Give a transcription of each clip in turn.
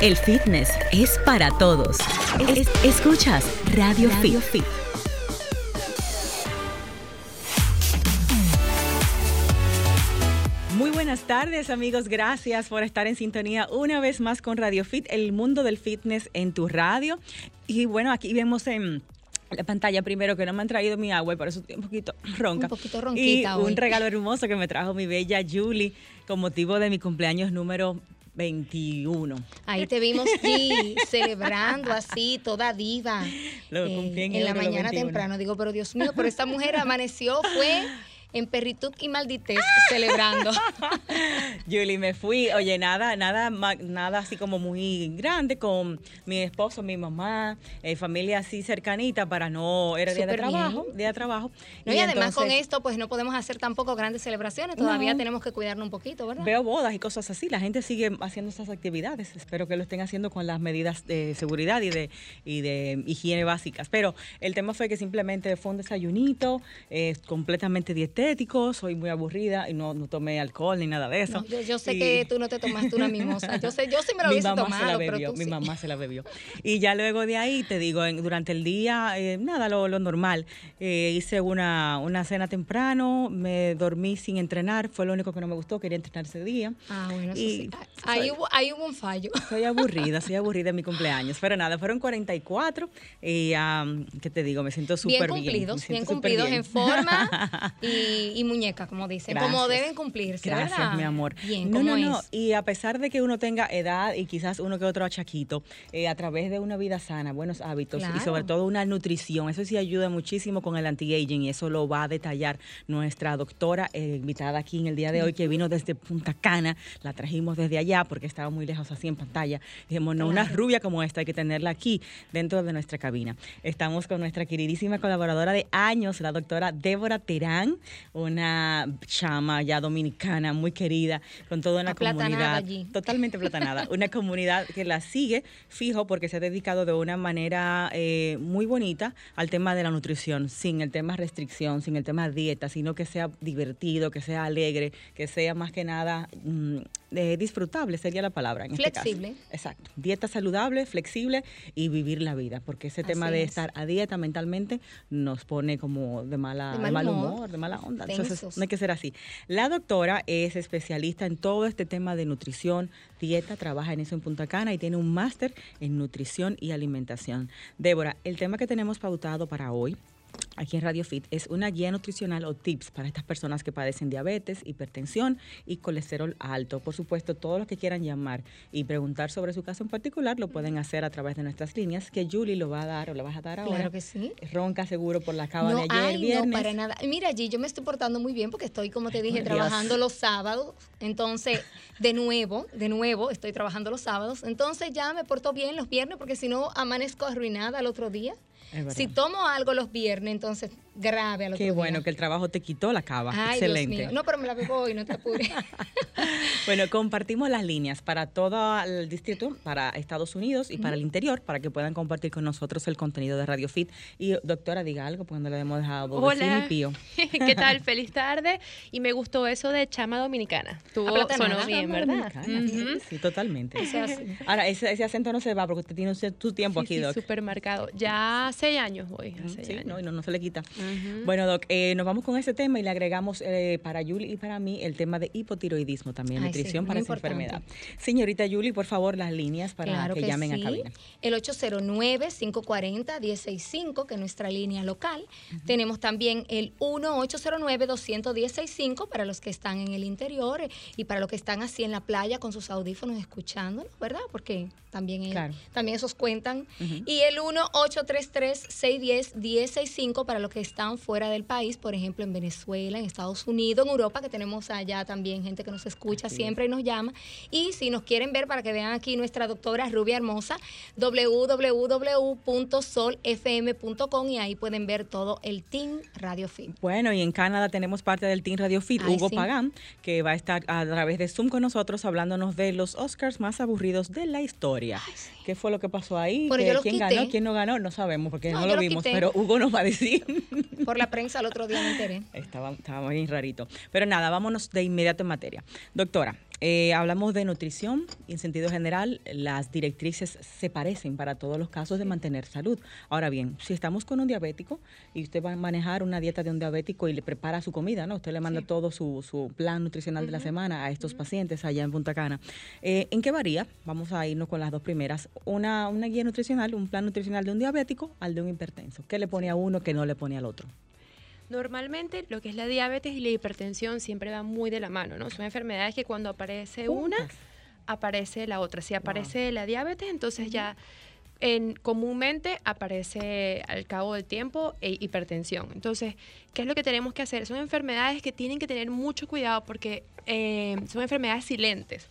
El fitness es para todos. Es- escuchas Radio, Fit. Muy buenas tardes amigos, gracias por estar en sintonía una vez más con Radio Fit, el mundo del fitness en tu radio. Y bueno, aquí vemos en la pantalla primero que no me han traído mi agua y por eso estoy un poquito ronca. Un poquito Y ronquita hoy. un regalo hermoso que me trajo mi bella Julie con motivo de mi cumpleaños número 21. Ahí te vimos, G, celebrando así, toda diva. Lo eh, cumplí en en la mañana 21. temprano. Digo, pero Dios mío, pero esta mujer amaneció, fue en perritud y malditez celebrando. Julie, me fui, oye, nada, nada, nada así como muy grande con mi esposo, mi mamá, eh, familia así cercanita para no, era día de bien. trabajo, día de trabajo. No, y, además con esto, pues no podemos hacer tampoco grandes celebraciones. Todavía No. tenemos que cuidarnos un poquito, ¿verdad? Veo bodas y cosas así, la gente sigue haciendo estas actividades, espero que lo estén haciendo con las medidas de seguridad y de, y de higiene básicas, pero el tema fue que simplemente fue un desayunito, eh, completamente dietético, soy muy aburrida y no, no tomé alcohol ni nada de eso. No, yo, yo sé Y- que tú no te tomaste una mimosa. Yo sé, yo sí me lo hubiese tomado, la pero bebió, tú mi sí. mamá se la bebió. Y ya luego de ahí, te digo, en- durante el día, eh, nada, lo, lo normal. Eh, hice una, una cena temprano, me dormí sin entrenar, fue lo único que no me gustó, quería entrenar ese día. Ah, bueno, eso Y sí. Ahí soy- hubo, ahí hubo un fallo. Soy aburrida, soy aburrida en mi cumpleaños. Pero nada, fueron 44 y, am, ¿qué te digo? Me siento súper bien. cumplidos, bien cumplidos bien. en forma y, y muñeca, como dicen, como deben cumplirse. Gracias, ¿verdad? mi amor. Bien, no, ¿cómo no, no. es? Y a pesar de que uno tenga edad y quizás uno que otro achaquito, eh, a través de una vida sana, buenos hábitos y sobre todo una nutrición, eso sí ayuda muchísimo con el anti-aging y eso lo va a detallar nuestra doctora eh, invitada aquí en el día de hoy que vino desde Punta Cana. La trajimos desde allá porque estaba muy lejos así en pantalla. Dijimos, no, una rubia como esta hay que tenerla aquí dentro de nuestra cabina. Estamos con nuestra queridísima colaboradora de años, la doctora Débora Terán, una chama ya dominicana muy querida, con toda una comunidad allí. totalmente platanada, una comunidad que la sigue fijo porque se ha dedicado de una manera eh, muy bonita al tema de la nutrición, sin el tema restricción, sin el tema dieta, sino que sea divertido, que sea alegre, que sea más que nada mm, eh, disfrutable, sería la palabra. En este caso. Flexible. Exacto. Dieta saludable, flexible y vivir la vida, porque ese tema de es. estar a dieta mentalmente nos pone como de, mala, De de mal mal humor, humor, de mala onda. Entonces, no hay que ser así. La doctora es especialista en todo este tema de nutrición, dieta, trabaja en eso en Punta Cana y tiene un máster en nutrición y alimentación. Débora, el tema que tenemos pautado para hoy aquí en Radio Fit es una guía nutricional o tips para estas personas que padecen diabetes, hipertensión y colesterol alto. Por supuesto, todos los que quieran llamar y preguntar sobre su caso en particular lo pueden hacer a través de nuestras líneas que Julie lo va a dar o lo vas a dar ahora. Claro que sí. Ronca seguro por la cava no, de ayer ay, viernes. no, para nada. Mira, allí yo me estoy portando muy bien porque estoy, como te dije, trabajando los sábados. Entonces, de nuevo, de nuevo, estoy trabajando los sábados. Entonces ya me porto bien los viernes porque si no, amanezco arruinada al otro día. Si tomo algo los viernes, entonces grave al otro Qué día. bueno que el trabajo te quitó la cava. Ay, Excelente. Dios mío. No, pero me la bebo hoy, no te apures. Bueno, compartimos las líneas para todo el distrito, para Estados Unidos y para el interior, para que puedan compartir con nosotros el contenido de Radio Fit. Y doctora, diga algo, porque no le hemos dejado Hola. pío. ¿Qué tal? Feliz tarde. Y me gustó eso de chama dominicana. Tuvo, sonó bien, Chama ¿verdad? dominicana, sí, totalmente. Eso es así. Ahora, ese, ese acento no se va porque usted tiene usted tu tiempo Sí, aquí, sí, Doc. marcado. Ya seis años voy. Mm, hace Sí, años. no, y no, no se le quita. Bueno, Doc, eh, nos vamos con ese tema y le agregamos eh, para Yuli y para mí el tema de hipotiroidismo también, Ay, nutrición para esa importante. enfermedad. Señorita Yuli, por favor, las líneas para Claro que, que, llamen sí. a cabina. El 809-540-165, que es nuestra línea local. Tenemos también el 1-809-210-65 para los que están en el interior eh, y para los que están así en la playa con sus audífonos escuchándonos, ¿verdad? Porque también, también esos cuentan. Y el 1-833-610-1065 para los que están fuera del país, por ejemplo, en Venezuela, en Estados Unidos, en Europa, que tenemos allá también gente que nos escucha Así siempre y nos llama. Y si nos quieren ver para que vean aquí nuestra doctora Rubia Hermosa, www.solfm.com y ahí pueden ver todo el Team Radio Fit. Bueno, y en Canadá tenemos parte del Team Radio Fit, Ay, Hugo sí. Pagán, que va a estar a través de Zoom con nosotros hablándonos de los Oscars más aburridos de la historia. ¿Qué fue lo que pasó ahí? Bueno, ¿Qué- yo los ¿Quién quité. ganó? ¿Quién no ganó? No sabemos porque No, lo vimos, quité. pero Hugo nos va a decir. Por la prensa el otro día me enteré. Estaba, estaba bien rarito. Pero nada, vámonos de inmediato en materia. Doctora, Eh, hablamos de nutrición y en sentido general las directrices se parecen para todos los casos de mantener salud. Ahora bien, si estamos con un diabético y usted va a manejar una dieta de un diabético y le prepara su comida, ¿no? Usted le manda todo su, su, plan nutricional de la semana a estos pacientes allá en Punta Cana. Eh, ¿En qué varía? Vamos a irnos con las dos primeras. Una, una guía nutricional, un plan nutricional de un diabético al de un hipertenso. ¿Qué le pone a uno que no le pone al otro? Normalmente lo que es la diabetes y la hipertensión siempre van muy de la mano, ¿no? Son enfermedades que cuando aparece una, aparece la otra. Si aparece la diabetes, entonces ya en, comúnmente aparece al cabo del tiempo e hipertensión. Entonces, ¿qué es lo que tenemos que hacer? Son enfermedades que tienen que tener mucho cuidado porque eh, son enfermedades silentes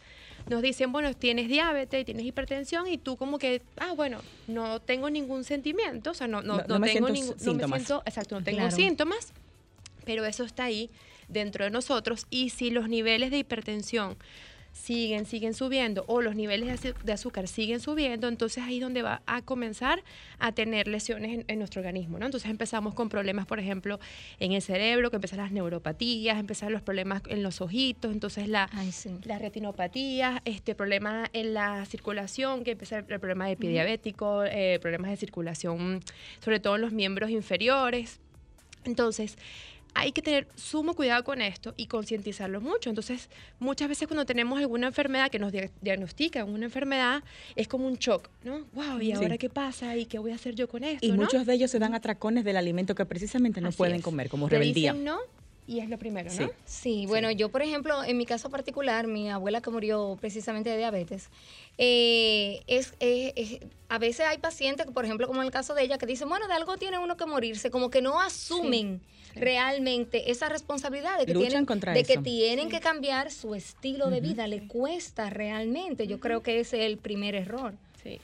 nos dicen, bueno, tienes diabetes, tienes hipertensión y tú como que, ah, bueno, no tengo ningún sentimiento, o sea, no, no, no, tengo ningún, síntomas. exacto, no tengo síntomas, pero eso está ahí dentro de nosotros y si los niveles de hipertensión siguen, siguen subiendo o los niveles de azúcar siguen subiendo, entonces ahí es donde va a comenzar a tener lesiones en, nuestro organismo, ¿no? Entonces empezamos con problemas, por ejemplo, en el cerebro, que empiezan las neuropatías, empiezan los problemas en los ojitos, entonces la, la retinopatía, este problema en la circulación, que empieza el, problema de pie diabético, eh, problemas de circulación, sobre todo en los miembros inferiores. Entonces, hay que tener sumo cuidado con esto y concientizarlo mucho. Entonces, muchas veces cuando tenemos alguna enfermedad que nos diagnostican una enfermedad, es como un shock, ¿no? Wow, ¿y ahora qué pasa? ¿Y qué voy a hacer yo con esto? Y muchos de ellos se dan atracones del alimento que precisamente no pueden comer, como rebeldía. no y es lo primero, ¿no? Sí, bueno, yo por ejemplo, en mi caso particular, mi abuela que murió precisamente de diabetes, eh, es, a veces hay pacientes, por ejemplo, como en el caso de ella, que dicen, bueno, de algo tiene uno que morirse, como que no asumen realmente esa responsabilidad de que tienen, de que, tienen que cambiar su estilo de vida, le cuesta realmente, yo creo que ese es el primer error.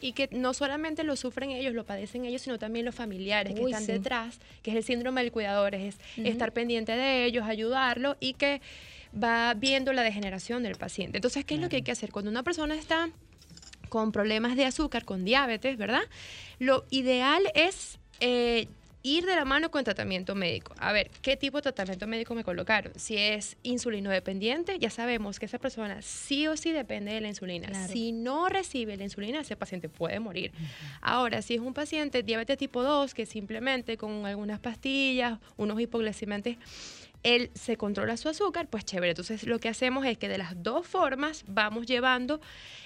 Y que no solamente lo sufren ellos, lo padecen ellos, sino también los familiares que están detrás, que es el síndrome del cuidador, es estar pendiente de ellos, ayudarlo y que va viendo la degeneración del paciente. Entonces, ¿qué es lo que hay que hacer? Cuando una persona está con problemas de azúcar, con diabetes, ¿verdad? Lo ideal es eh, ir de la mano con tratamiento médico. A ver, ¿qué tipo de tratamiento médico me colocaron? Si es insulino dependiente, ya sabemos que esa persona sí o sí depende de la insulina. Si no recibe la insulina, ese paciente puede morir. Ahora, si es un paciente diabetes tipo 2, que simplemente con algunas pastillas, unos hipoglucemiantes, él se controla su azúcar, pues chévere. Entonces lo que hacemos es que de las dos formas vamos llevando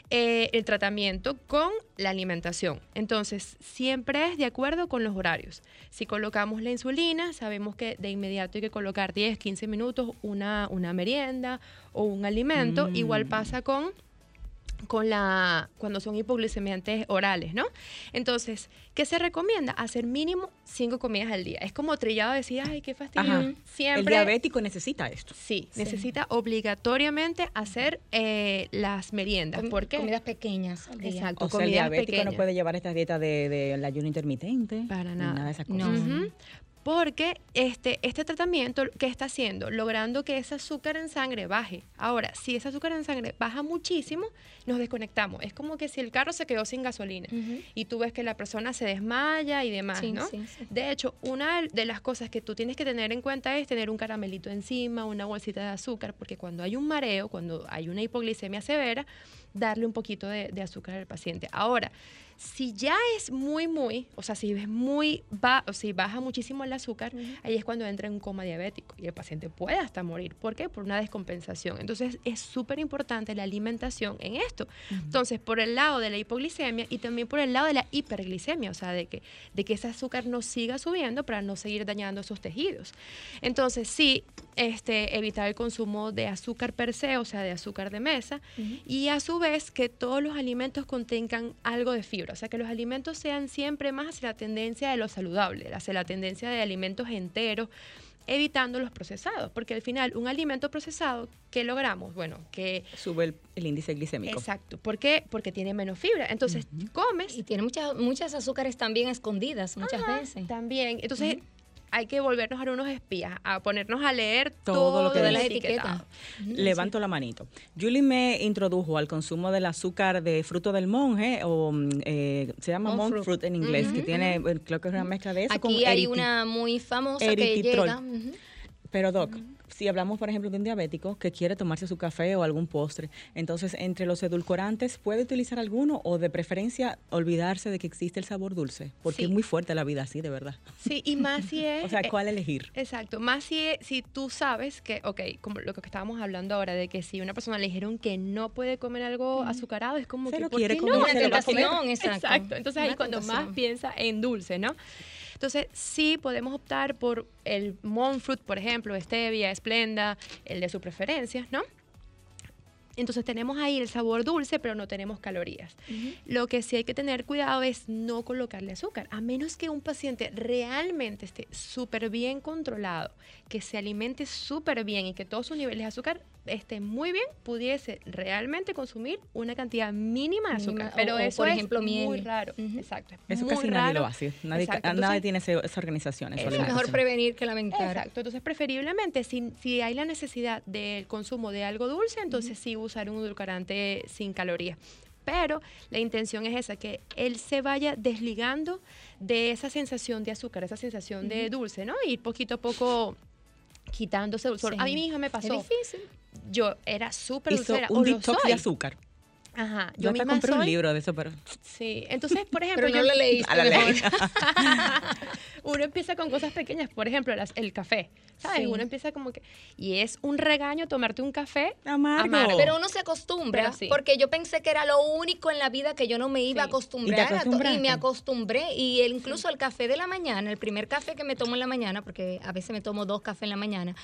eh, el tratamiento con la alimentación. Entonces siempre es de acuerdo con los horarios. Si colocamos la insulina, sabemos que de inmediato hay que colocar 10, 15 minutos una, una merienda o un alimento. Igual mm. pasa con con la cuando son hipoglucemiantes orales, ¿no? Entonces, ¿qué se recomienda? Hacer mínimo cinco comidas al día. Es como trillado decir, ay, qué fastidio. Siempre. El diabético necesita esto. Sí, necesita obligatoriamente hacer eh, las meriendas. ¿Por qué? Comidas pequeñas. Exacto. O sea, el diabético no puede llevar esta dieta de, de, ayuno intermitente. Para nada. Nada de esas cosas. No porque este, este tratamiento, ¿qué está haciendo? Logrando que ese azúcar en sangre baje. Ahora, si ese azúcar en sangre baja muchísimo, nos desconectamos. Es como que si el carro se quedó sin gasolina y tú ves que la persona se desmaya y demás, ¿no? De hecho, una de las cosas que tú tienes que tener en cuenta es tener un caramelito encima, una bolsita de azúcar, porque cuando hay un mareo, cuando hay una hipoglicemia severa, darle un poquito de, de azúcar al paciente. Ahora, si ya es muy, muy, o sea, si es muy, va, o si baja muchísimo el azúcar, ahí es cuando entra en un coma diabético y el paciente puede hasta morir. ¿Por qué? Por una descompensación. Entonces, es súper importante la alimentación en esto. Entonces, por el lado de la hipoglicemia y también por el lado de la hiperglicemia, o sea, de que, de que ese azúcar no siga subiendo para no seguir dañando esos tejidos. Entonces, sí, este, evitar el consumo de azúcar per se, o sea, de azúcar de mesa, y a su vez que todos los alimentos contengan algo de fibra o sea, que los alimentos sean siempre más hacia la tendencia de lo saludable, hacia la tendencia de alimentos enteros, evitando los procesados, porque al final un alimento procesado, ¿qué logramos? Bueno, que... Sube el, índice glicémico. Exacto. ¿Por qué? Porque tiene menos fibra. Entonces, comes... Y tiene muchas, muchas azúcares también escondidas muchas veces. También. Entonces, hay que volvernos a unos espías, a ponernos a leer todo, lo que de las etiquetas. Levanto la manito. Julie me introdujo al consumo del azúcar de fruto del monje, o mm, eh, se llama monk, fruit. en inglés, que tiene, creo que es una mezcla de eso. Aquí hay una muy famosa que llega Pero Doc, si hablamos por ejemplo de un diabético que quiere tomarse su café o algún postre, entonces entre los edulcorantes puede utilizar alguno o de preferencia olvidarse de que existe el sabor dulce, porque Sí. es muy fuerte la vida así, de verdad. Sí, y más si es... O sea, eh, ¿cuál elegir? Exacto, más si, si tú sabes que, ok, como lo que estábamos hablando ahora, de que si una persona le dijeron que no puede comer algo azucarado, es como Se que, lo ¿por quiere qué comer, no? Una se lo va a comer. tentación, exacto. Exacto, entonces ahí cuando más piensa en dulce, ¿no? Entonces sí podemos optar por el monk fruit, por ejemplo, stevia, esplenda, el de su preferencia, ¿no? Entonces tenemos ahí el sabor dulce, pero no tenemos calorías. Lo que sí hay que tener cuidado es no colocarle azúcar, a menos que un paciente realmente esté súper bien controlado, que se alimente súper bien y que todos sus niveles de azúcar estén muy bien, pudiese realmente consumir una cantidad mínima de azúcar. Mínima, pero o- o, eso por es ejemplo, muy miel. raro. Exacto. es Eso muy casi nadie raro. lo hace. Nadie, nadie tiene ese- esa organización. esa Es mejor prevenir que lamentar. Exacto, entonces preferiblemente si, si hay la necesidad del consumo de algo dulce, entonces sí usar un edulcorante sin calorías. Pero la intención es esa, que él se vaya desligando de esa sensación de azúcar, esa sensación de dulce, ¿no? Y poquito a poco quitándose dulzor. Sí. A mí misma me Es pasó. difícil. Yo era súper dulcera. un o lo detox soy. de azúcar. Ajá. Yo Yo misma compré un libro de eso, pero Sí. Entonces, por ejemplo, Pero no yo- lo leíste a la ley. uno empieza con cosas pequeñas, por ejemplo, las- el café, ¿sabes? Sí. Uno empieza como que... Y es un regaño tomarte un café Amargo. amargo. Pero uno se acostumbra, sí. porque yo pensé que era lo único en la vida que yo no me iba a acostumbrar ¿Y te a to- y, me acostumbré. Y el- incluso el café de la mañana, el primer café que me tomo en la mañana, porque a veces me tomo dos cafés en la mañana,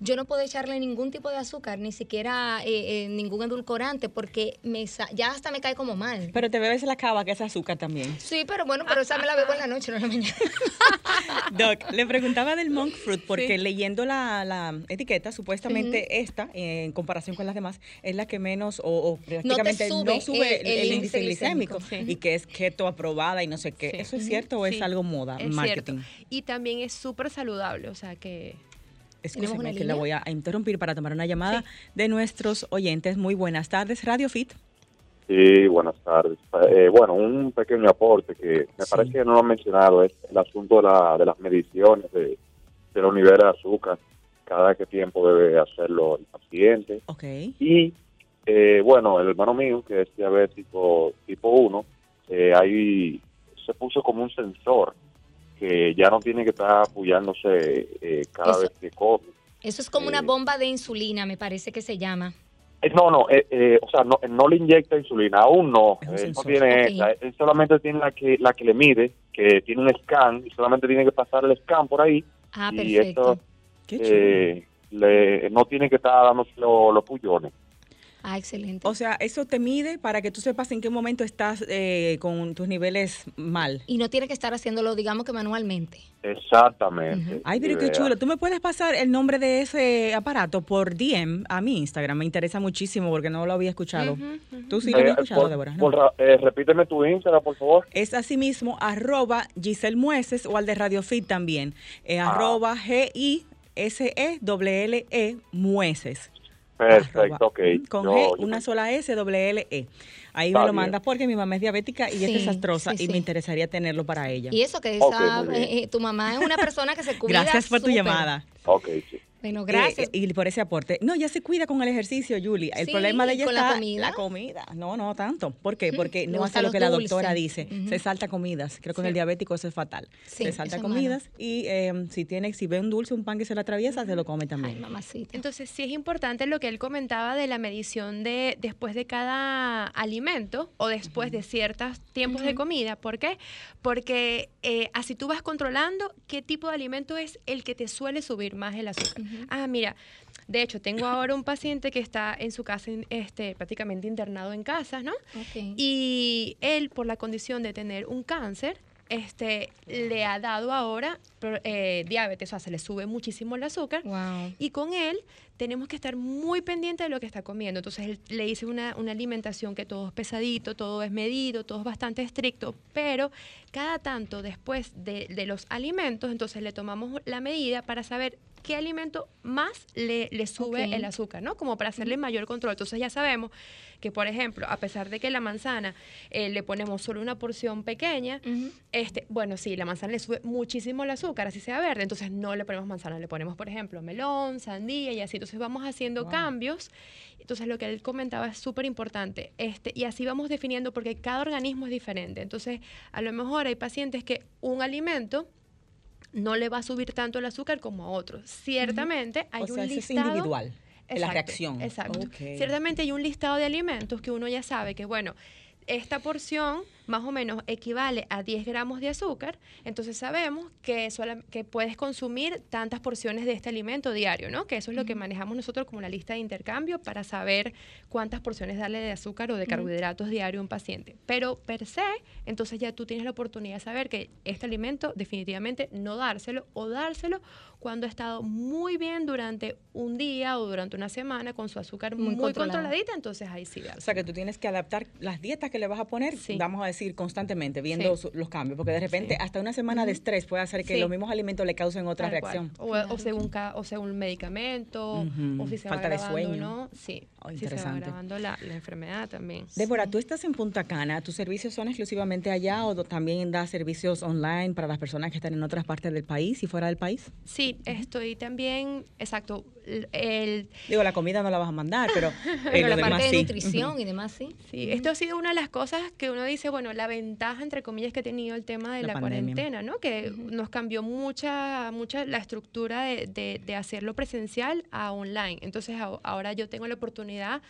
yo no puedo echarle ningún tipo de azúcar, ni siquiera eh, eh, ningún edulcorante, porque me sa- ya hasta me cae como mal. Pero te bebes la cava, que es azúcar también. Sí, pero bueno, pero esa me la bebo en la noche, no en la mañana. Doc, le preguntaba del monk fruit porque Sí. leyendo la, la etiqueta, supuestamente esta, eh, en comparación con las demás, es la que menos o, o prácticamente no sube sube, el- el, el índice glicémico, y que es keto aprobada y no sé qué. Sí. ¿Eso es cierto o es Sí. algo moda, Es marketing? cierto. Y también es súper saludable, o sea que... Escúcheme que la voy a interrumpir para tomar una llamada de nuestros oyentes. Muy buenas tardes, Radio Fit. Sí, buenas tardes. Eh, bueno, un pequeño aporte que me Sí. parece que no lo han mencionado es el asunto de, la, de las mediciones de, de los niveles de azúcar, cada qué tiempo debe hacerlo el paciente. Ok. Y, eh, bueno, el hermano mío, que es diabético tipo 1, eh, ahí se puso como un sensor que ya no tiene que estar apoyándose eh, cada Eso- vez que come. Eso es como una Eh. bomba de insulina, me parece que se llama. Eh, No, no, eh, eh, o sea, no, no le inyecta insulina, aún no. Él no tiene esa, él solamente tiene la que la que le mide, que tiene un scan y solamente tiene que pasar el scan por ahí Ah, y perfecto. eso Qué chulo. eh, le, no tiene que estar dando los, los pullones. Ah, excelente. O sea, eso te mide para que tú sepas en qué momento estás eh, con tus niveles mal. y no tiene que estar haciéndolo, digamos que manualmente. Exactamente. Ay, pero qué chulo. ¿Tú me puedes pasar el nombre de ese aparato por DM a mi Instagram? Me interesa muchísimo porque no lo había escuchado. ¿Tú sí lo Eh, habías escuchado, por- Débora? No. por ra- eh, repíteme tu Instagram, por favor. Es asimismo arroba Giselle Mueces o al de Radio Fit también. Eh, Ah. Arroba G-I-S-E-L-L-E E Mueces. Perfecto, ok. Con Yo- G, yo- una sola S, doble L, E. Ahí Está me lo bien. mandas porque mi mamá es diabética y es Sí, desastrosa sí, y sí. me interesaría tenerlo para ella. Y eso que esa, eh, tu mamá es una persona que se cuida Gracias por tu súper. llamada. Ok, sí. Bueno, gracias. Eh, y por ese aporte. No, ya se cuida con el ejercicio, Julie. El Sí, problema de ¿y ella con la está comida? la comida. No, no tanto. ¿Por qué? Porque no hace lo que la doctora dice. Se salta comidas. Creo que con el Sí. diabético eso es fatal. Sí, se salta malo. comidas y eh, si tiene, si ve un dulce, un pan que se le atraviesa, se lo come Ay, también. mamacita. Entonces sí es importante lo que él comentaba de la medición de después de cada alimento o después de ciertos tiempos de comida. ¿Por qué? Porque eh, así tú vas controlando qué tipo de alimento es el que te suele subir más el azúcar. Ah, mira, de hecho tengo ahora un paciente que está en su casa, este, prácticamente internado en casa, ¿no? Ok. Y él, por la condición de tener un cáncer, este, le ha dado ahora eh, diabetes, o sea, se le sube muchísimo el azúcar. Wow. Y con él tenemos que estar muy pendiente de lo que está comiendo. Entonces él, le hice una, una alimentación que todo es pesadito, todo es medido, todo es bastante estricto, pero cada tanto después de, de los alimentos, entonces le tomamos la medida para saber qué alimento más le, le sube el azúcar, ¿no? Como para hacerle mayor control. Entonces ya sabemos que, por ejemplo, a pesar de que la manzana eh, le ponemos solo una porción pequeña, este, bueno, sí, la manzana le sube muchísimo el azúcar, así sea verde, entonces no le ponemos manzana, le ponemos, por ejemplo, melón, sandía y así. Entonces vamos haciendo Wow. cambios. Entonces lo que él comentaba es súper importante. Este, y así vamos definiendo, porque cada organismo es diferente. Entonces, a lo mejor hay pacientes que un alimento no le va a subir tanto el azúcar como a otros. Ciertamente hay o sea, un eso es listado. individual. la reacción. Exacto. Ciertamente hay un listado de alimentos que uno ya sabe que, bueno, esta porción más o menos equivale a 10 gramos de azúcar, entonces sabemos que, que puedes consumir tantas porciones de este alimento diario, ¿no? Que eso es lo que manejamos nosotros como la lista de intercambio para saber cuántas porciones darle de azúcar o de carbohidratos diario a un paciente. Pero per se, entonces ya tú tienes la oportunidad de saber que este alimento definitivamente no dárselo o dárselo cuando ha estado muy bien durante un día o durante una semana con su azúcar Muy muy, controladita, entonces ahí sí O dárselo. sea que tú tienes que adaptar las dietas que le vas a poner, Sí. vamos a decir, constantemente, viendo Sí. su- los cambios, porque de repente Sí. hasta una semana de estrés puede hacer que Sí. los mismos alimentos le causen otra Tal reacción. O, o según o según medicamento, o si se Falta va de agravando o sueño. no. Sí, Oh, si se va interesante. agravando la, la enfermedad también. Débora, tú estás en Punta Cana, ¿tus servicios son exclusivamente allá o también das servicios online para las personas que están en otras partes del país y fuera del país? Sí, estoy también, exacto, el, Digo, la comida no la vas a mandar, pero, eh, Pero la demás parte de sí. nutrición y demás, sí. Sí, esto ha sido una de las cosas que uno dice, bueno, la ventaja, entre comillas, que ha tenido el tema de La la, cuarentena, ¿no? Que nos cambió mucha, mucha la estructura de, de- de hacerlo presencial a online. Entonces, a- ahora yo tengo la oportunidad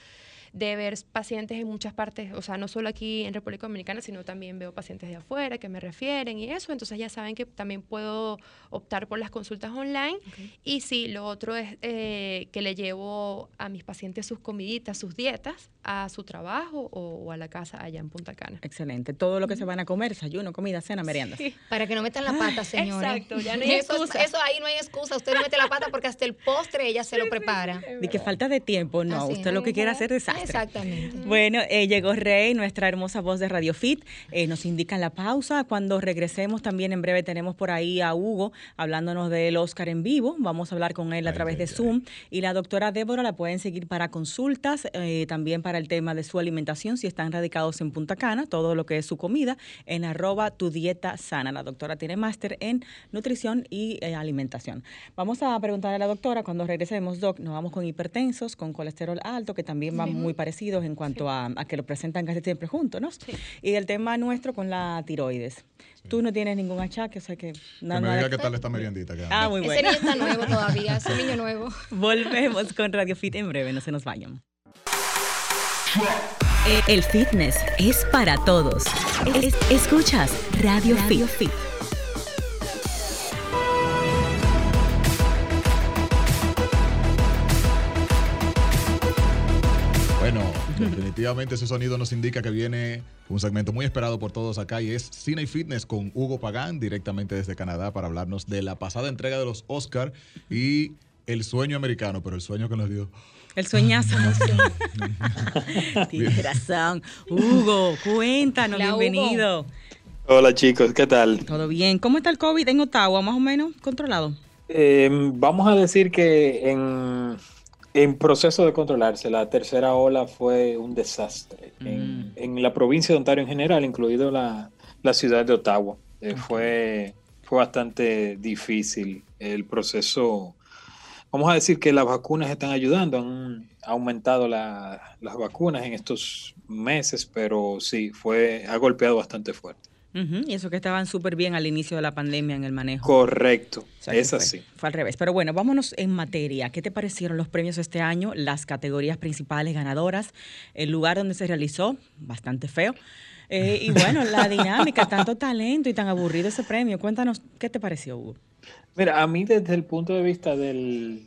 de ver pacientes en muchas partes, o sea, no solo aquí en República Dominicana, sino también veo pacientes de afuera que me refieren y eso, entonces ya saben que también puedo optar por las consultas online. Y sí, lo otro es eh, que le llevo a mis pacientes sus comiditas, sus dietas, a su trabajo o, o a la casa allá en Punta Cana. Excelente. Todo lo que se van a comer, desayuno, comida, cena, meriendas. Para que no metan la pata, señores. exacto, ya no hay eso, es- excusa. eso ahí no hay excusa. Usted no mete la pata porque hasta el postre ella se lo prepara. De que falta de tiempo, no. Así usted es. lo que quiere hacer es desastre. Exactamente. Bueno, eh, llegó Rey, nuestra hermosa voz de Radio Fit. Eh, nos indican la pausa. Cuando regresemos también en breve tenemos por ahí a Hugo hablándonos del Oscar en vivo. Vamos a hablar con él a Ay, través ay, de ay. Zoom. Y la doctora Débora la pueden seguir para consultas, eh, también para el tema de su alimentación, si están radicados en Punta Cana, todo lo que es su comida, en arroba tu dieta sana. La doctora tiene máster en nutrición y eh, alimentación. Vamos a preguntarle a la doctora cuando regresemos, Doc, nos vamos con hipertensos, con colesterol alto, que también van muy parecidos en cuanto a, a que lo presentan casi siempre juntos, ¿no? Y el tema nuestro con la tiroides. Tú no tienes ningún achaque, o sea que... Que nada- me diga qué tal esta meriendita que Ah, muy Ese bueno. niño está nuevo todavía, ese niño nuevo. Volvemos con Radio Fit en breve, no se nos vayan. El fitness es para todos. Es- escuchas Radio, Fit. Bueno, definitivamente ese sonido nos indica que viene un segmento muy esperado por todos acá y es Cine y Fitness con Hugo Pagán directamente desde Canadá para hablarnos de la pasada entrega de los Oscar y el sueño americano, pero el sueño que nos dio. El sueñazo. Tienes razón. Hugo, cuéntanos, Hola, Hugo. bienvenido. Hola chicos, ¿qué tal? Todo bien. ¿Cómo está el COVID en Ottawa? Más o menos controlado. Eh, vamos a decir que en, en proceso de controlarse, la tercera ola fue un desastre en, en la provincia de Ontario en general, incluido la, la ciudad de Ottawa. Eh, fue, fue bastante difícil el proceso. Vamos a decir que las vacunas están ayudando, han aumentado la- las vacunas en estos meses, pero sí, fue, ha golpeado bastante fuerte. Y eso que estaban súper bien al inicio de la pandemia en el manejo. Correcto, O sea, que es fue- así. Fue al revés. Pero bueno, vámonos en materia. ¿Qué te parecieron los premios este año? Las categorías principales ganadoras, el lugar donde se realizó, bastante feo. Eh, y bueno, la dinámica, tanto talento y tan aburrido ese premio. Cuéntanos, ¿qué te pareció, Hugo? Mira, a mí desde el punto de vista del,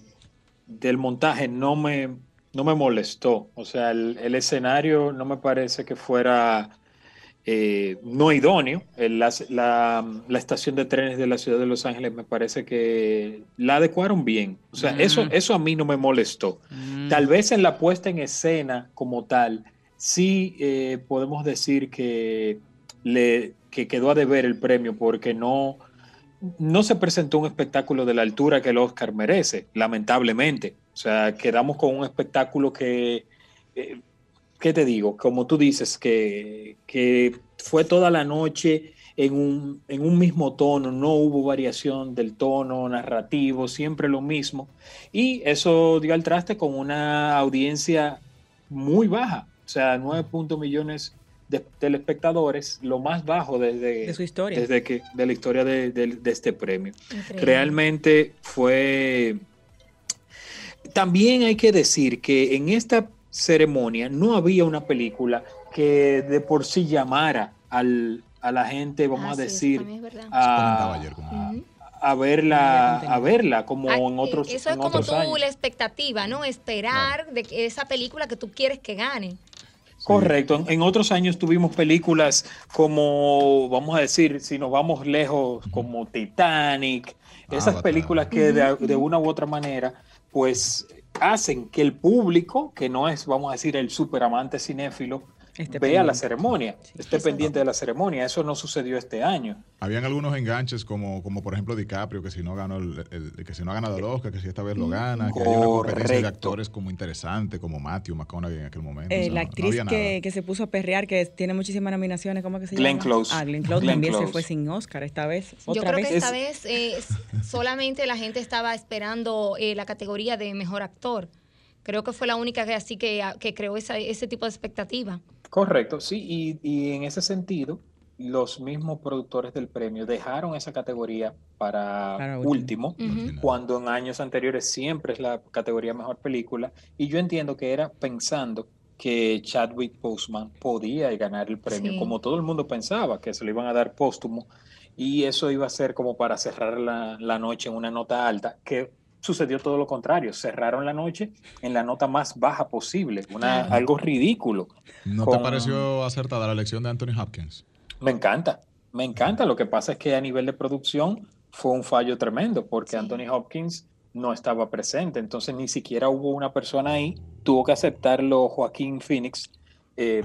del montaje no me, no me molestó. O sea, el, el escenario no me parece que fuera eh, no idóneo. La, la- la estación de trenes de la ciudad de Los Ángeles me parece que la adecuaron bien. O sea, eso, Mm. eso a mí no me molestó. Tal vez en la puesta en escena como tal, sí eh, podemos decir que, le, que quedó a deber el premio porque no, no se presentó un espectáculo de la altura que el Oscar merece, lamentablemente. O sea, quedamos con un espectáculo que, eh, ¿qué te digo? Como tú dices, que, que fue toda la noche en un, en un, mismo tono, no hubo variación del tono narrativo, siempre lo mismo. Y eso dio al traste con una audiencia muy baja, o sea, 9 millones de telespectadores, lo más bajo desde, su historia. desde que, de la historia de, de este premio. Increíble. Realmente fue... También hay que decir que en esta ceremonia no había una película que de por sí llamara al, a la gente, vamos Ah, a sí, decir, a, ayer como- Ujú. a verla, a verla como Ah, en otros, Eso es en como tú, años. la expectativa, ¿no? Esperar de que esa película que tú quieres que gane. Correcto. En, en otros años tuvimos películas como, vamos a decir, si nos vamos lejos, como Titanic, esas películas que de, de una u otra manera, pues hacen que el público, que no es, vamos a decir, el superamante cinéfilo, Esté vea la ceremonia, Sí. esté pendiente de la ceremonia. Eso no sucedió este año. Habían algunos enganches como, como por ejemplo DiCaprio, que si no ganó el, el- que si no ha ganado el Oscar, que si esta vez lo gana, que hay una competencia de Correcto. actores como interesante, como Matthew McConaughey en aquel momento. Eh, o sea, la no- no actriz que, que se puso a perrear, que tiene muchísimas nominaciones, ¿cómo que se Glenn llama? Close. Ah, Glenn Close Glenn también se fue sin Oscar esta vez. Yo Otra creo vez. que esta Es- vez eh, solamente la gente estaba esperando eh, la categoría de mejor actor. Creo que fue la única que así que, que creó esa- ese tipo de expectativa. Correcto, sí, y, y en ese sentido, los mismos productores del premio dejaron esa categoría para, Para último, cuando en años anteriores siempre es la categoría mejor película, y yo entiendo que era pensando que Chadwick Boseman podía ganar el premio, Sí. como todo el mundo pensaba, que se lo iban a dar póstumo, y eso iba a ser como para cerrar la, la noche en una nota alta, que sucedió todo lo contrario, cerraron la noche en la nota más baja posible, una, Claro. algo ridículo. ¿No te pareció acertada la elección de Anthony Hopkins? Me encanta, me encanta. Lo que pasa es que a nivel de producción fue un fallo tremendo porque Sí. Anthony Hopkins no estaba presente, entonces ni siquiera hubo una persona ahí, tuvo que aceptarlo Joaquín Phoenix eh,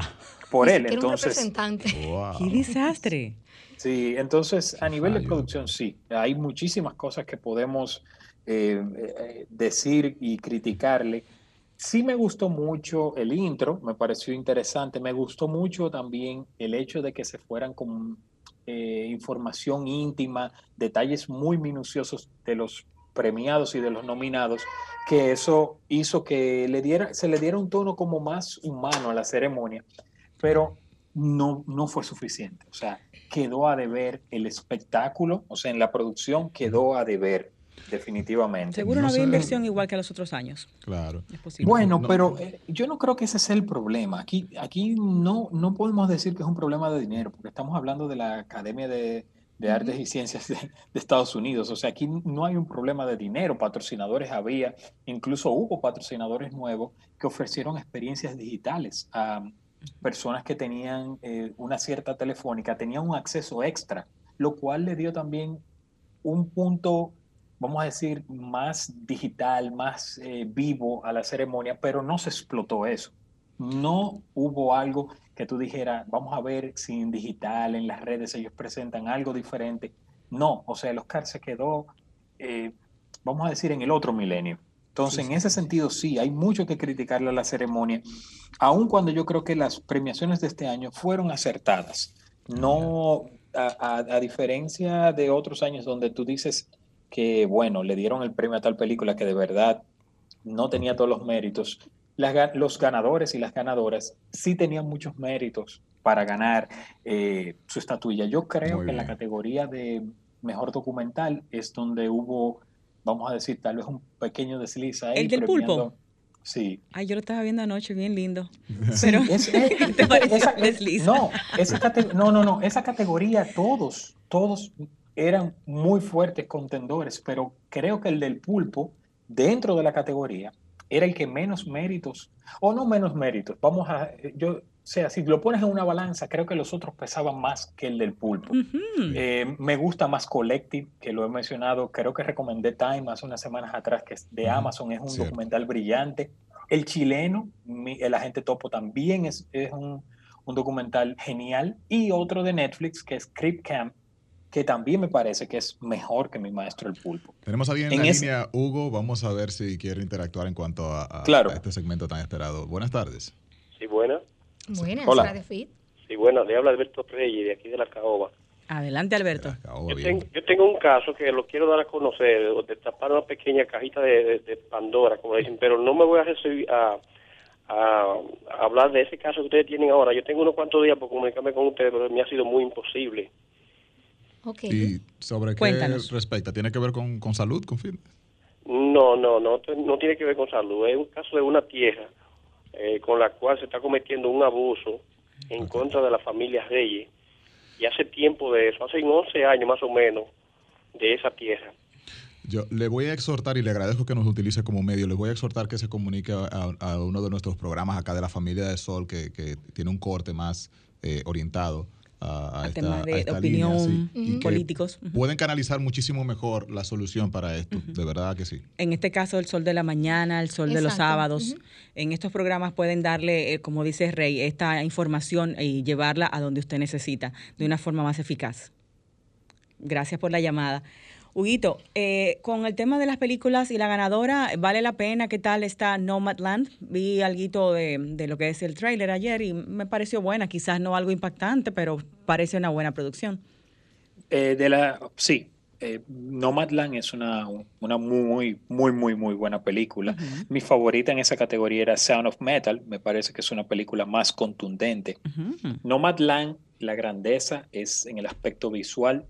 por él. siquiera un Entonces, representante. Wow. ¡Qué desastre! sí, entonces a nivel de producción sí, hay muchísimas cosas que podemos eh, eh, decir y criticarle. Sí me gustó mucho el intro, me pareció interesante. Me gustó mucho también el hecho de que se fueran con eh, información íntima, detalles muy minuciosos de los premiados y de los nominados, que eso hizo que le diera, se le diera un tono como más humano a la ceremonia, pero no, no fue suficiente. O sea, quedó a deber el espectáculo, o sea, en la producción quedó a deber, definitivamente. Seguro no, No había sé. inversión igual que los otros años. Claro. Es posible. Bueno, No. pero eh, yo no creo que ese sea el problema. Aquí, aquí no, no podemos decir que es un problema de dinero, porque estamos hablando de la Academia de, de Artes y Ciencias de, de Estados Unidos. O sea, aquí no hay un problema de dinero. Patrocinadores había, incluso hubo patrocinadores nuevos que ofrecieron experiencias digitales a personas que tenían eh, una cierta telefónica, tenían un acceso extra, lo cual le dio también un punto vamos a decir, más digital, más eh, vivo a la ceremonia, pero no se explotó eso. No hubo algo que tú dijeras, vamos a ver si en digital, en las redes, ellos presentan algo diferente. No, o sea, el Oscar se quedó, eh, vamos a decir, en el otro milenio. Entonces, Sí, en sí, ese sí. sentido, sí, hay mucho que criticarle a la ceremonia, aun cuando yo creo que las premiaciones de este año fueron acertadas. No, a, a- a diferencia de otros años donde tú dices que, bueno, le dieron el premio a tal película que de verdad no tenía todos los méritos, las los ganadores y las ganadoras sí tenían muchos méritos para ganar eh, su estatuilla. Yo creo Muy que en la categoría de mejor documental es donde hubo, vamos a decir, tal vez un pequeño desliz ahí. ¿El del premiando- pulpo? Sí. Ay, yo lo estaba viendo anoche, bien lindo. Sí, Pero, es- es- ¿qué te pareció esa- el desliz? No, esa cate- no, no, no, esa categoría todos, todos eran muy fuertes contendores, pero creo que el del pulpo, dentro de la categoría, era el que menos méritos, o no menos méritos, vamos a, yo, o sea, si lo pones en una balanza, creo que los otros pesaban más que el del pulpo. Eh, me gusta más Collective, que lo he mencionado, creo que recomendé Time hace unas semanas atrás, que es de Amazon, es un cierto. documental brillante. El chileno, mi- El Agente Topo, también es, es un, un documental genial. Y otro de Netflix, que es Creep Camp, que también me parece que es mejor que mi maestro el pulpo. Tenemos a alguien en, la línea, Hugo. Vamos a ver si quiere interactuar en cuanto a, este segmento tan esperado. Buenas tardes. Sí, buenas. Buenas, Hola. Radio Fit. Sí, buenas. Le habla Alberto Reyes, de aquí de la Caoba. Adelante, Alberto. yo, tengo, un caso que lo quiero dar a conocer, de tapar una pequeña cajita de, Pandora, como dicen, pero no me voy a recibir a, a, hablar de ese caso que ustedes tienen ahora. Yo tengo unos cuantos días por comunicarme con ustedes, pero me ha sido muy imposible. ¿Y sobre qué respecta? ¿Tiene que ver con, salud, con fitness? No, no, no, no tiene que ver con salud. Es un caso de una tierra eh, con la cual se está cometiendo un abuso en contra de la familia Reyes. Y hace tiempo de eso, hace 11 años más o menos, de esa tierra. Yo le voy a exhortar y le agradezco que nos utilice como medio. Le voy a exhortar que se comunique a, uno de nuestros programas acá de la familia de Sol que, que tiene un corte más eh, orientado a, temas de, opinión políticos. Pueden canalizar muchísimo mejor la solución para esto, de verdad que sí. En este caso, el sol de la mañana, el sol de los sábados. En estos programas pueden darle, eh, como dice Rey, esta información y llevarla a donde usted necesita de una forma más eficaz. Gracias por la llamada. Huguito, eh, con el tema de las películas y la ganadora, ¿vale la pena? ¿Qué tal está Nomadland? Vi algo de, de lo que es el tráiler ayer y me pareció buena, quizás no algo impactante, pero parece una buena producción. Eh, de la, sí, eh, Nomadland es una, una, muy, muy, muy, muy buena película. Mi favorita en esa categoría era Sound of Metal. Me parece que es una película más contundente. Nomadland, la grandeza es en el aspecto visual,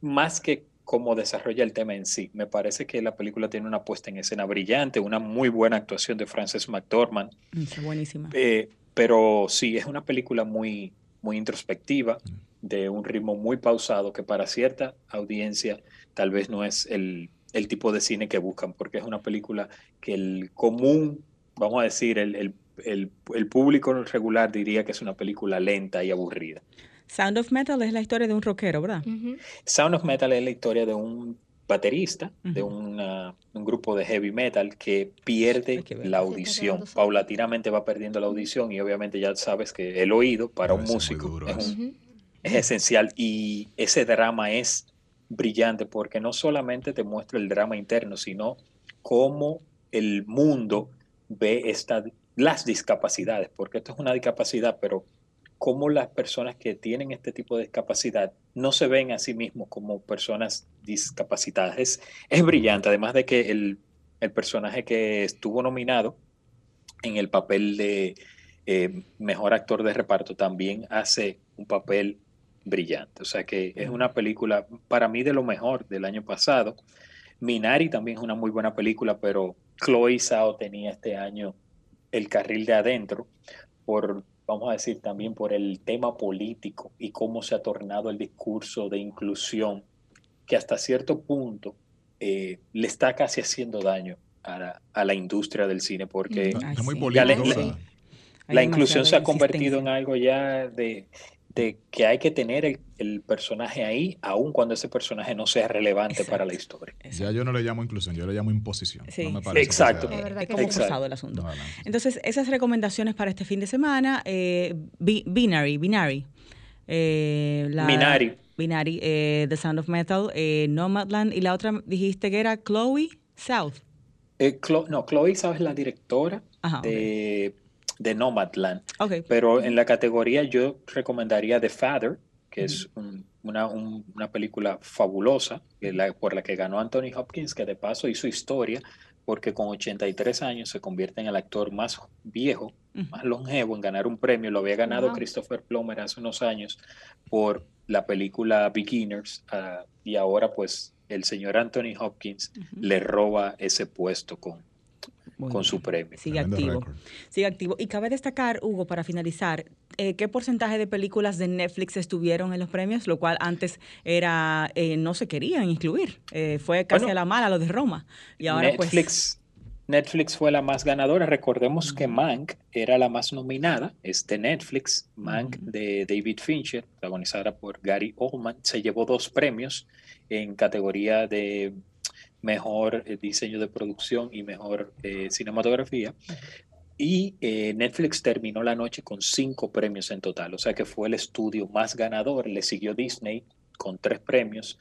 más que cómo desarrolla el tema en sí. Me parece que la película tiene una puesta en escena brillante, una muy buena actuación de Frances McDormand. Mm, buenísima. Eh, pero sí, es una película muy, muy introspectiva, mm. de un ritmo muy pausado, que para cierta audiencia tal vez no es el, tipo de cine que buscan, porque es una película que el común, vamos a decir, el, el público regular diría que es una película lenta y aburrida. Sound of Metal es la historia de un rockero, ¿verdad? Sound of Metal es la historia de un baterista de un grupo de heavy metal que pierde la audición. Paulatinamente va perdiendo la audición y obviamente ya sabes que el oído para un músico es, es, esencial y ese drama es brillante porque no solamente te muestra el drama interno, sino cómo el mundo ve esta, las discapacidades, porque esto es una discapacidad, pero cómo las personas que tienen este tipo de discapacidad no se ven a sí mismos como personas discapacitadas. Es, brillante, además de que el, personaje que estuvo nominado en el papel de eh, mejor actor de reparto también hace un papel brillante. O sea que es una película para mí de lo mejor del año pasado. Minari también es una muy buena película, pero Chloe Zhao tenía este año el carril de adentro por vamos a decir, también por el tema político y cómo se ha tornado el discurso de inclusión, que hasta cierto punto eh, le está casi haciendo daño a la, industria del cine, porque la, inclusión se ha convertido en algo ya de, de que hay que tener el, personaje ahí, aun cuando ese personaje no sea relevante para la historia. Ya yo no le llamo inclusión, yo le llamo imposición. exacto. es como forzado el asunto. Entonces, esas recomendaciones para este fin de semana, eh, Binary, Binary. Eh, Binary. Binary, eh, The Sound of Metal, eh, Nomadland, y la otra dijiste que era Chloe South. no, Chloe South es la directora de de Nomadland. Pero en la categoría yo recomendaría The Father, que es una, película fabulosa por la que ganó Anthony Hopkins, que de paso hizo historia porque con 83 años se convierte en el actor más viejo, más longevo en ganar un premio. Lo había ganado Christopher Plummer hace unos años por la película Beginners ah, y ahora pues el señor Anthony Hopkins le roba ese puesto con, con su premio. Sigue activo. Sigue activo. Y cabe destacar, Hugo, para finalizar, eh, ¿qué porcentaje de películas de Netflix estuvieron en los premios? Lo cual antes era eh, no se querían incluir. Eh, fue casi a la mala lo de Roma. Y ahora pues Netflix, pues... Netflix fue la más ganadora. Recordemos que Mank era la más nominada. Este Netflix, Mank de David Fincher, protagonizada por Gary Oldman, se llevó dos premios en categoría de mejor eh, diseño de producción y mejor eh, cinematografía. Y eh, Netflix terminó la noche con cinco premios en total, o sea que fue el estudio más ganador. Le siguió Disney con tres premios,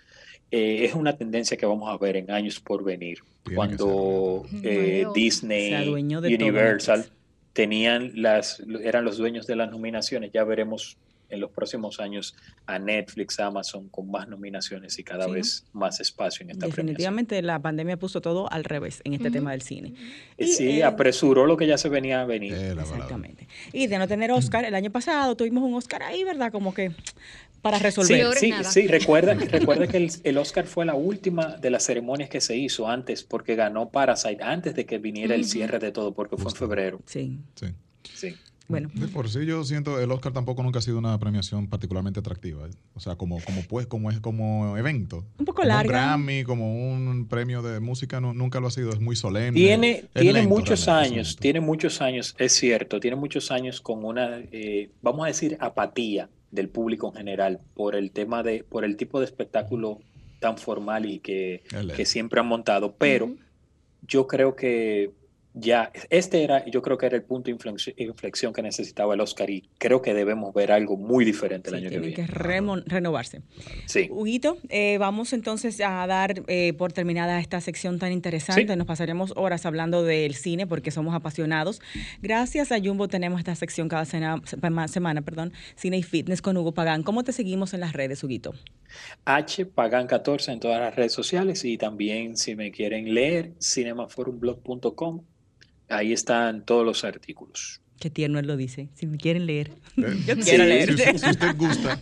eh, es una tendencia que vamos a ver en años por venir. Cuando eh, Disney, Universal tenían las, eran los dueños de las nominaciones, ya veremos en los próximos años a Netflix, Amazon con más nominaciones y cada vez más espacio en esta Definitivamente la pandemia puso todo al revés en este tema del cine. Y, sí, eh, apresuró lo que ya se venía a venir. Exactamente. Y de no tener Oscar, el año pasado tuvimos un Oscar ahí, ¿verdad? Como que para resolver. Sí, sí, sí, recuerda, recuerda que el, el, Oscar fue la última de las ceremonias que se hizo antes, porque ganó Parasite antes de que viniera el cierre de todo, porque fue en febrero. Sí. Sí. Sí. Bueno. De por sí yo siento el Oscar tampoco nunca ha sido una premiación particularmente atractiva. ¿eh? O sea, como, como pues, como es como evento. Un poco como larga. Un Grammy, como un premio de música, no, nunca lo ha sido, es muy solemne. Tiene, tiene muchos años, tiene muchos años, es cierto, tiene muchos años con una, eh, vamos a decir, apatía del público en general por el tema de, por el tipo de espectáculo tan formal y que, que siempre han montado. Pero yo creo que ya, este era, yo creo que era el punto de inflexión que necesitaba el Oscar y creo que debemos ver algo muy diferente el año que viene. Tiene que renovarse. Sí. Huguito, eh, vamos entonces a dar eh, por terminada esta sección tan interesante. Nos pasaremos horas hablando del cine porque somos apasionados. Gracias a Jumbo tenemos esta sección cada semana, perdón, Cine y Fitness con Hugo Pagán. ¿Cómo te seguimos en las redes, Huguito? H Pagán 14 en todas las redes sociales y también si me quieren leer, cinemaforumblog.com Ahí están todos los artículos. Qué tierno él lo dice. Si me quieren leer. Eh, Yo quiero leer. Si, si, usted gusta.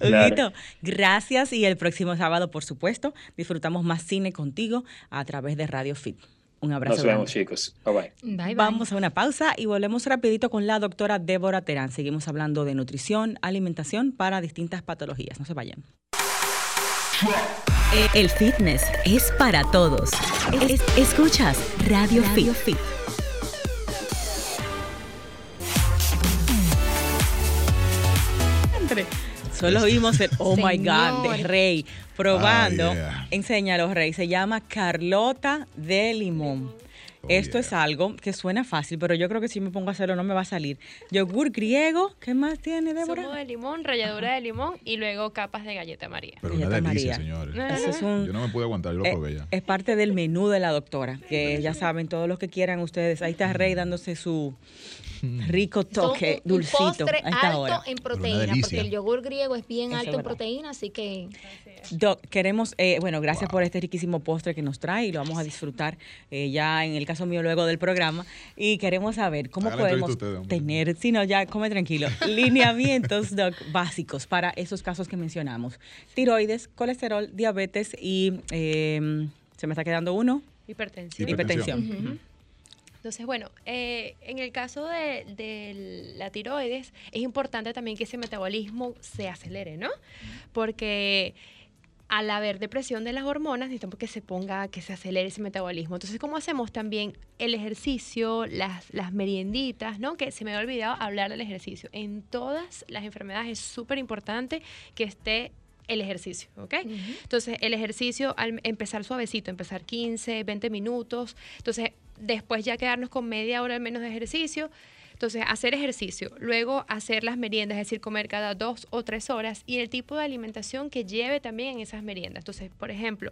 Huguito, gracias. Y el próximo sábado, por supuesto, disfrutamos más cine contigo a través de Radio Fit. Un abrazo. Nos vemos, chicos. Bye bye. Bye, bye. Vamos a una pausa y volvemos rapidito con la doctora Débora Terán. Seguimos hablando de nutrición, alimentación para distintas patologías. No se vayan. El fitness es para todos. Es- escuchas Radio, Fit. Fit. Solo vimos el Oh My God de. Rey probando. Ah, yeah. Enséñalo, Rey. Se llama Carlota de Limón. Oh, Esto yeah. es algo que suena fácil, pero yo creo que si me pongo a hacerlo no me va a salir. Yogur griego, ¿qué más tiene, Débora? Zumo de limón, ralladura de limón y luego capas de galleta María. Pero una Galleta delicia, María. señores. No, es un- Yo no me pude aguantar, yo lo Eh, probé ya. es parte del menú de la doctora, que ya saben, todos los que quieran ustedes. Ahí está Rey dándose su rico Son toque un, un dulcito postre a esta alto hora. en proteína, porque el yogur griego es bien Eso es alto en proteína, así que Doc, queremos, eh, bueno, gracias por este riquísimo postre que nos trae y lo vamos a disfrutar eh, ya en el caso mío luego del programa. Y queremos saber cómo podemos usted, tener, si no, ya come tranquilo, lineamientos, Doc, básicos para esos casos que mencionamos. Tiroides, colesterol, diabetes y, eh, se me está quedando uno, Hipertensión. Hipertensión. Entonces, bueno, eh, en el caso de, de la tiroides, es importante también que ese metabolismo se acelere, ¿no? Porque al haber depresión de las hormonas, necesitamos que se ponga, que se acelere ese metabolismo. Entonces, ¿cómo hacemos también el ejercicio, las, las merienditas, ¿no? Que se me había olvidado hablar del ejercicio. En todas las enfermedades es súper importante que esté el ejercicio, ¿ok? Entonces, el ejercicio, al empezar suavecito, empezar 15, 20 minutos, entonces, después ya quedarnos con media hora al menos de ejercicio, entonces, hacer ejercicio, luego hacer las meriendas, es decir, comer cada dos o tres horas y el tipo de alimentación que lleve también en esas meriendas. Entonces, por ejemplo,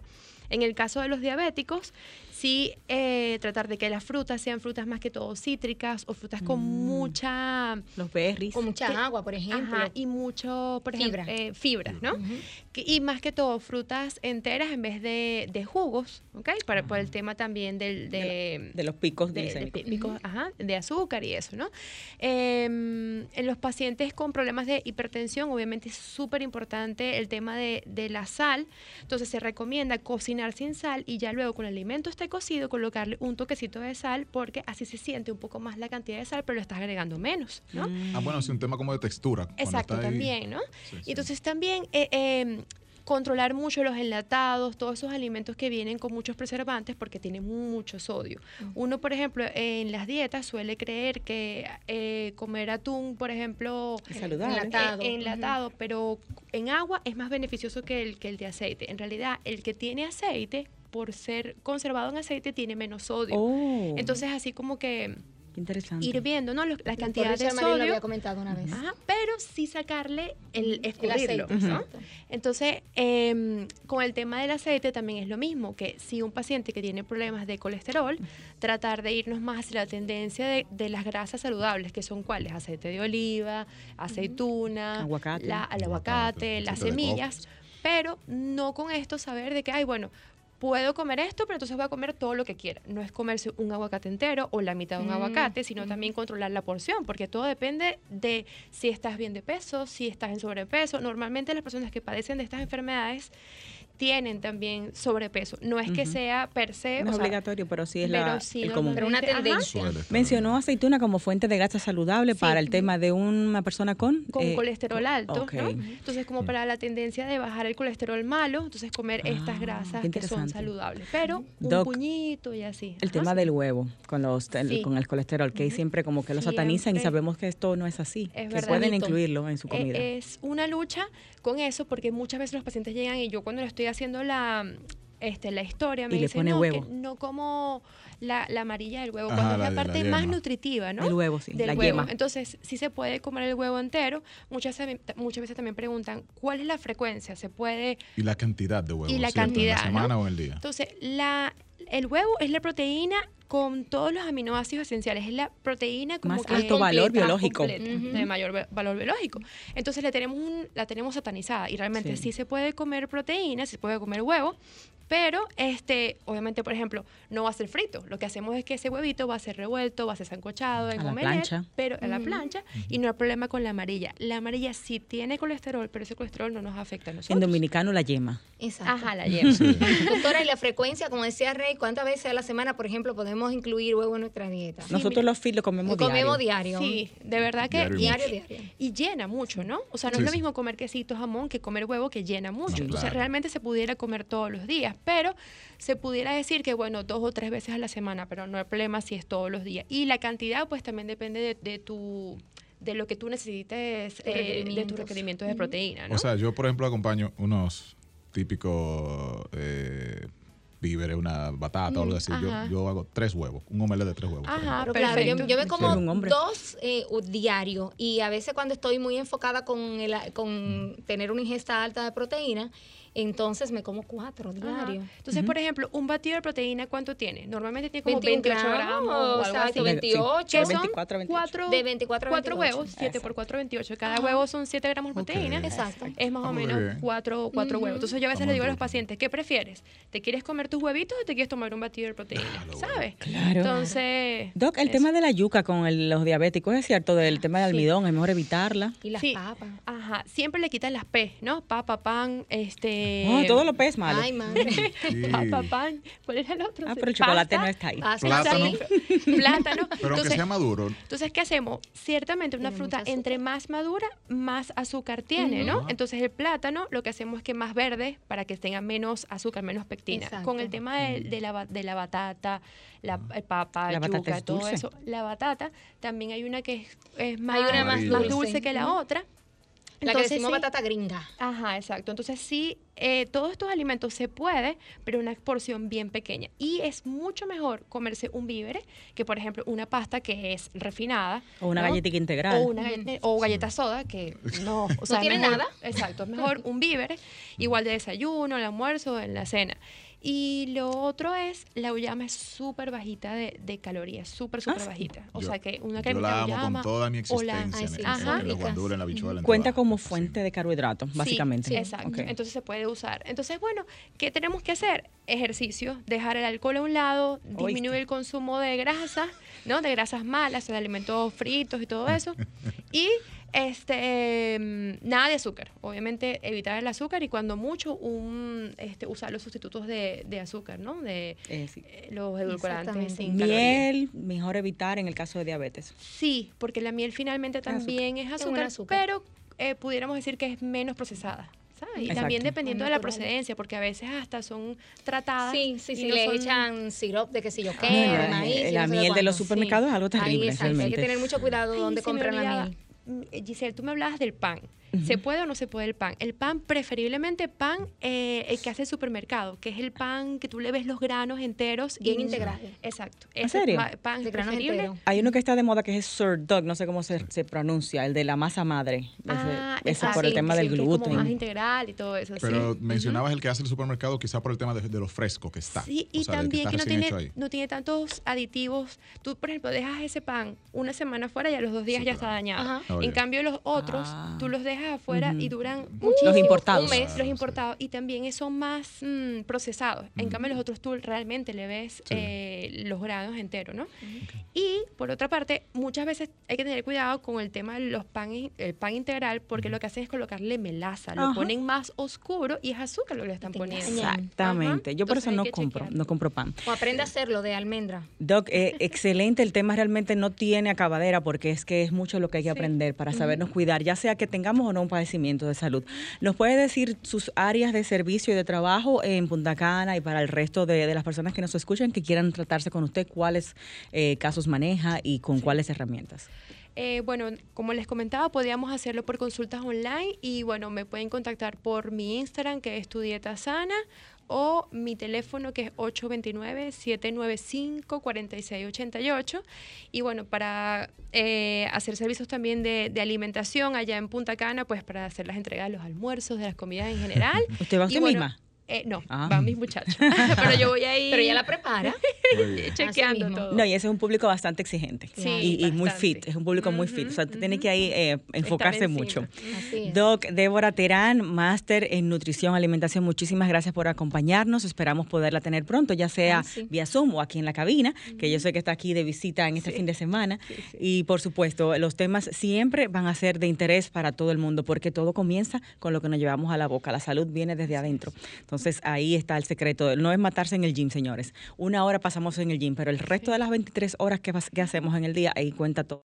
en el caso de los diabéticos, sí eh, tratar de que las frutas sean frutas más que todo cítricas o frutas con mucha Los berries. con mucha agua, por ejemplo. Ajá, y mucho, por ejemplo, Fibra. eh, fibras, ¿no? Que- y más que todo, frutas enteras en vez de, de jugos, ¿ok? Para, por el tema también del, de, de los picos de, de picos, ajá, de azúcar y eso, ¿no? Em, en los pacientes con problemas de hipertensión, obviamente es súper importante el tema de, de la sal. Entonces se recomienda cocinar sin sal y ya luego con el alimento esté cocido, colocarle un toquecito de sal porque así se siente un poco más la cantidad de sal, pero lo estás agregando menos, ¿no? Ah, bueno, sí, un tema como de textura. cuando Exacto, también, ¿no? Sí, entonces también eh, eh, controlar mucho los enlatados, todos esos alimentos que vienen con muchos preservantes porque tienen mucho sodio. Uno, por ejemplo, en las dietas suele creer que eh, comer atún, por ejemplo, enlatado, pero en agua es más beneficioso que el, que el de aceite. En realidad, el que tiene aceite, por ser conservado en aceite, tiene menos sodio. Oh. Entonces, así como que Interesante. ir viendo ¿no? Los- la cantidad de Marín lo sodio. había comentado una vez. Ajá, pero sí sacarle el escurrirlo, aceite. Entonces, em, con el tema del aceite también es lo mismo, que si un paciente que tiene problemas de colesterol, tratar de irnos más hacia la tendencia de, de las grasas saludables, que son cuáles, aceite de oliva, aceituna, Aguacate. la- el aguacate, las de coco. semillas, pero no con esto saber de que, ay, bueno, puedo comer esto, pero entonces voy a comer todo lo que quiera. No es comerse un aguacate entero o la mitad de un Mm, aguacate, sino también controlar la porción, porque todo depende de si estás bien de peso, si estás en sobrepeso. Normalmente las personas que padecen de estas enfermedades tienen también sobrepeso. No es que sea per se, No o es sea, obligatorio, pero sí es pero la, sí, el común. Pero una ajá. tendencia. Mencionó aceituna como fuente de grasa saludable Sí. para el tema de una persona con... con eh, colesterol alto. Entonces, como para la tendencia de bajar el colesterol malo, entonces comer Ah, estas grasas qué que son saludables, pero un Doc, puñito y así. El Ajá. tema del huevo con los el- Sí. con el colesterol, que siempre como que lo satanizan y sabemos que esto no es así. Es que verdad. pueden incluirlo en su Eh, comida. Es una lucha con eso porque muchas veces los pacientes llegan y yo cuando le estoy haciendo la este, la historia me Y pone no, huevo". que no como la, la amarilla del huevo, Ajá, cuando es la de la parte más nutritiva, ¿no? El huevo, sí, Del la huevo. yema. Entonces, sí se puede comer el huevo entero. Muchas, veces- muchas veces también preguntan, ¿cuál es la frecuencia? ¿Se puede Y la cantidad de huevos. Y la ¿cierto? ¿En cantidad, la semana ¿no? o en el día? Entonces, la, el huevo es la proteína con todos los aminoácidos esenciales. Es la proteína como Más que alto valor biológico. completa. De mayor va- valor biológico. Entonces, le tenemos un- la tenemos satanizada y realmente Sí. sí. se puede comer proteína, se puede comer huevo, pero este, obviamente, por ejemplo, no va a ser frito. Lo que hacemos es que ese huevito va a ser revuelto, va a ser sancochado en A la plancha. pero a la plancha y no hay problema con la amarilla. La amarilla sí tiene colesterol, pero ese colesterol no nos afecta a nosotros. en dominicano la yema. Exacto. Ajá, la yema. Doctora, y la frecuencia, como decía Rey, ¿cuántas veces a la semana, por ejemplo, podemos incluir huevo en nuestra dieta? Nosotros los fit lo comemos Lo comemos diario. diario. Sí, de verdad que Diario Diario, diario. y llena mucho, ¿no? O sea, no Sí, es lo mismo comer quesito, jamón que comer huevo que llena mucho. No, Entonces, claro. realmente se pudiera comer todos los días, pero se pudiera decir que, bueno, dos o tres veces a la semana, pero no hay problema si es todos los días. Y la cantidad, pues, también depende de, de tu de lo que tú necesites eh, de tus requerimientos de proteína, ¿no? O sea, yo, por ejemplo, acompaño unos típicos eh, víveres, una batata o algo así. Yo, yo hago tres huevos, un omelette de tres huevos. Ajá, Pero claro, yo, yo me como dos eh, u- diario. Y a veces cuando estoy muy enfocada con, el, con tener una ingesta alta de proteína, entonces me como cuatro Ajá. diario. Entonces, por ejemplo, un batido de proteína, ¿cuánto tiene? Normalmente tiene como 21 28 gramos, o algo exacto, así. Sí. 28. que De son 24 a 28. cuatro, De 24 a cuatro 28. huevos, 7 Exacto. por 4, 28. Cada huevo son 7 gramos de Ok. proteína. Exacto. Es más Ah, o muy menos bien. 4, cuatro huevos. Entonces yo a veces le digo a los en pacientes, ¿qué prefieres? ¿Te quieres comer tus huevitos o te quieres tomar un batido de proteína? ¿Sabes? Claro. Entonces... Doc, el eso. tema de la yuca con el- los diabéticos es cierto, del tema de Sí. almidón, es mejor evitarla. Y las Sí. papas. Ajá, siempre le quitan las P, ¿no? Papa, pan, este... Oh, todo lo pez malo. Ay, madre. Sí. Papa, pan. ¿Cuál era el otro? Ah, pero el chocolate Pasta, no está ahí. Pasa Plátano. Plátano. Pero aunque Entonces, sea maduro, Entonces, ¿qué hacemos? Ciertamente una Tiene fruta entre más madura, más azúcar tiene, ¿no? Entonces el plátano lo que hacemos es que más verde para que tenga menos azúcar, menos pectina. Exacto. Con el tema de, de la, de la batata, la el papa, La batata yuca, es todo dulce. eso. La batata también hay una que es, es más, Hay una más más dulce. que la otra. La que decimos sí. batata gringa. Ajá, exacto. Entonces sí, eh, todos estos alimentos se puede, pero una porción bien pequeña. Y es mucho mejor comerse un vívere que, por ejemplo, una pasta que es refinada. O una ¿no? galletita integral. O una galleta, o galleta soda, que no, o sea, tiene mejor- nada. Exacto, es mejor un vívere, igual de desayuno, el almuerzo, en la cena. Y lo otro es, la uyama es súper bajita de, de calorías, súper, súper sí. bajita. O yo, sea que una yo cremita la de amo uyama con toda mi o la- existencia. Ajá. en en la bichuela. Cuenta como Sí. fuente de carbohidratos, básicamente. Sí, exacto. Entonces se puede usar. Entonces, bueno, ¿qué tenemos que hacer? Ejercicio, dejar el alcohol a un lado, disminuir el consumo de grasas, ¿no? De grasas malas, de alimentos fritos y todo eso. y este mm, nada de azúcar. Obviamente evitar el azúcar y cuando mucho un este usar los sustitutos de, de azúcar, ¿no? De Eh, sí. eh, los edulcorantes sin calorías. Miel, mejor evitar en el caso de diabetes. Sí, porque la miel finalmente azúcar. también es azúcar, azúcar. pero eh, pudiéramos decir que es menos procesada. ¿sabes? Y Exacto. también dependiendo de la procedencia, porque a veces hasta son tratadas. Sí, sí, y sí, no le son- echan sirope de que si yo qué, de la- maíz, y la sé miel de los supermercados es algo terrible, Ahí, exacto, Hay que realmente. tener mucho cuidado Ay, donde compran la miel. Giselle, tú me hablabas del pan. ¿Se puede o no se puede el pan? El pan, preferiblemente pan, eh, el que hace el supermercado, que es el pan que tú le ves los granos enteros. Bien y- integral. Exacto. ¿En Ese serio? pan De grano preferible. entero. Hay uno que está de moda que es Sir Dog, no sé cómo se, se pronuncia, el de la masa madre. Ese, Ah, ese por el sí, tema sí, del que es como más gluten. integral y todo eso. sí. Pero Ujú. mencionabas el que hace el supermercado quizá por el tema de, de lo fresco que está. Sí, y O sea, de también que, no, tiene, no tiene tantos aditivos. Tú, por ejemplo, dejas ese pan una semana afuera y a los dos días Sí, ya claro. está dañado. Ajá. Oye. En cambio, los otros, Ah. tú los dejas afuera y duran muchísimo. Los importados. Un mes, Claro, los sí. importados. Y también son más mm, procesados. En cambio, los otros tú realmente le ves Sí. eh, los granos enteros, ¿no? Y, por otra parte, muchas veces hay que tener cuidado con el tema de los pan, el pan integral porque lo que hacen es colocarle melaza. Lo ponen más oscuro y es azúcar lo que le están poniendo. Exactamente. Ajá. Yo por Entonces eso no compro, no compro pan. O aprende a hacerlo de almendra. Doc, eh, excelente, el tema realmente no tiene acabadera porque es que es mucho lo que hay que Sí. aprender para sabernos cuidar, ya sea que tengamos o no un padecimiento de salud. ¿Nos puede decir sus áreas de servicio y de trabajo en Punta Cana y para el resto de, de las personas que nos escuchan que quieran tratarse con usted, cuáles eh, casos maneja y con cuáles herramientas? Eh, bueno, como les comentaba, podíamos hacerlo por consultas online y bueno, me pueden contactar por mi Instagram que es tu dieta sana o mi teléfono que es 829-795-4688 y bueno, para eh, hacer servicios también de, de alimentación allá en Punta Cana, pues para hacer las entregas de los almuerzos, de las comidas en general. ¿Usted va Y usted bueno, misma? Eh, no, Ah. van mis muchachos. Pero yo voy ahí Pero ella la prepara. Chequeando todo. No, y ese es un público bastante exigente Sí, y, y muy fit, es un público muy fit, o sea, usted tiene Ujú, que ahí eh, enfocarse mucho. Así es. Doc Débora Terán, máster en nutrición, alimentación, muchísimas gracias por acompañarnos. Esperamos poderla tener pronto, ya sea sí. vía Zoom o aquí en la cabina, que yo sé que está aquí de visita en este fin de semana. Y por supuesto, los temas siempre van a ser de interés para todo el mundo, porque todo comienza con lo que nos llevamos a la boca. La salud viene desde adentro. Entonces ahí está el secreto. No es matarse en el gym, señores. Una hora pasamos en el gym, pero el resto de las 23 horas que, que hacemos en el día, ahí cuenta todo.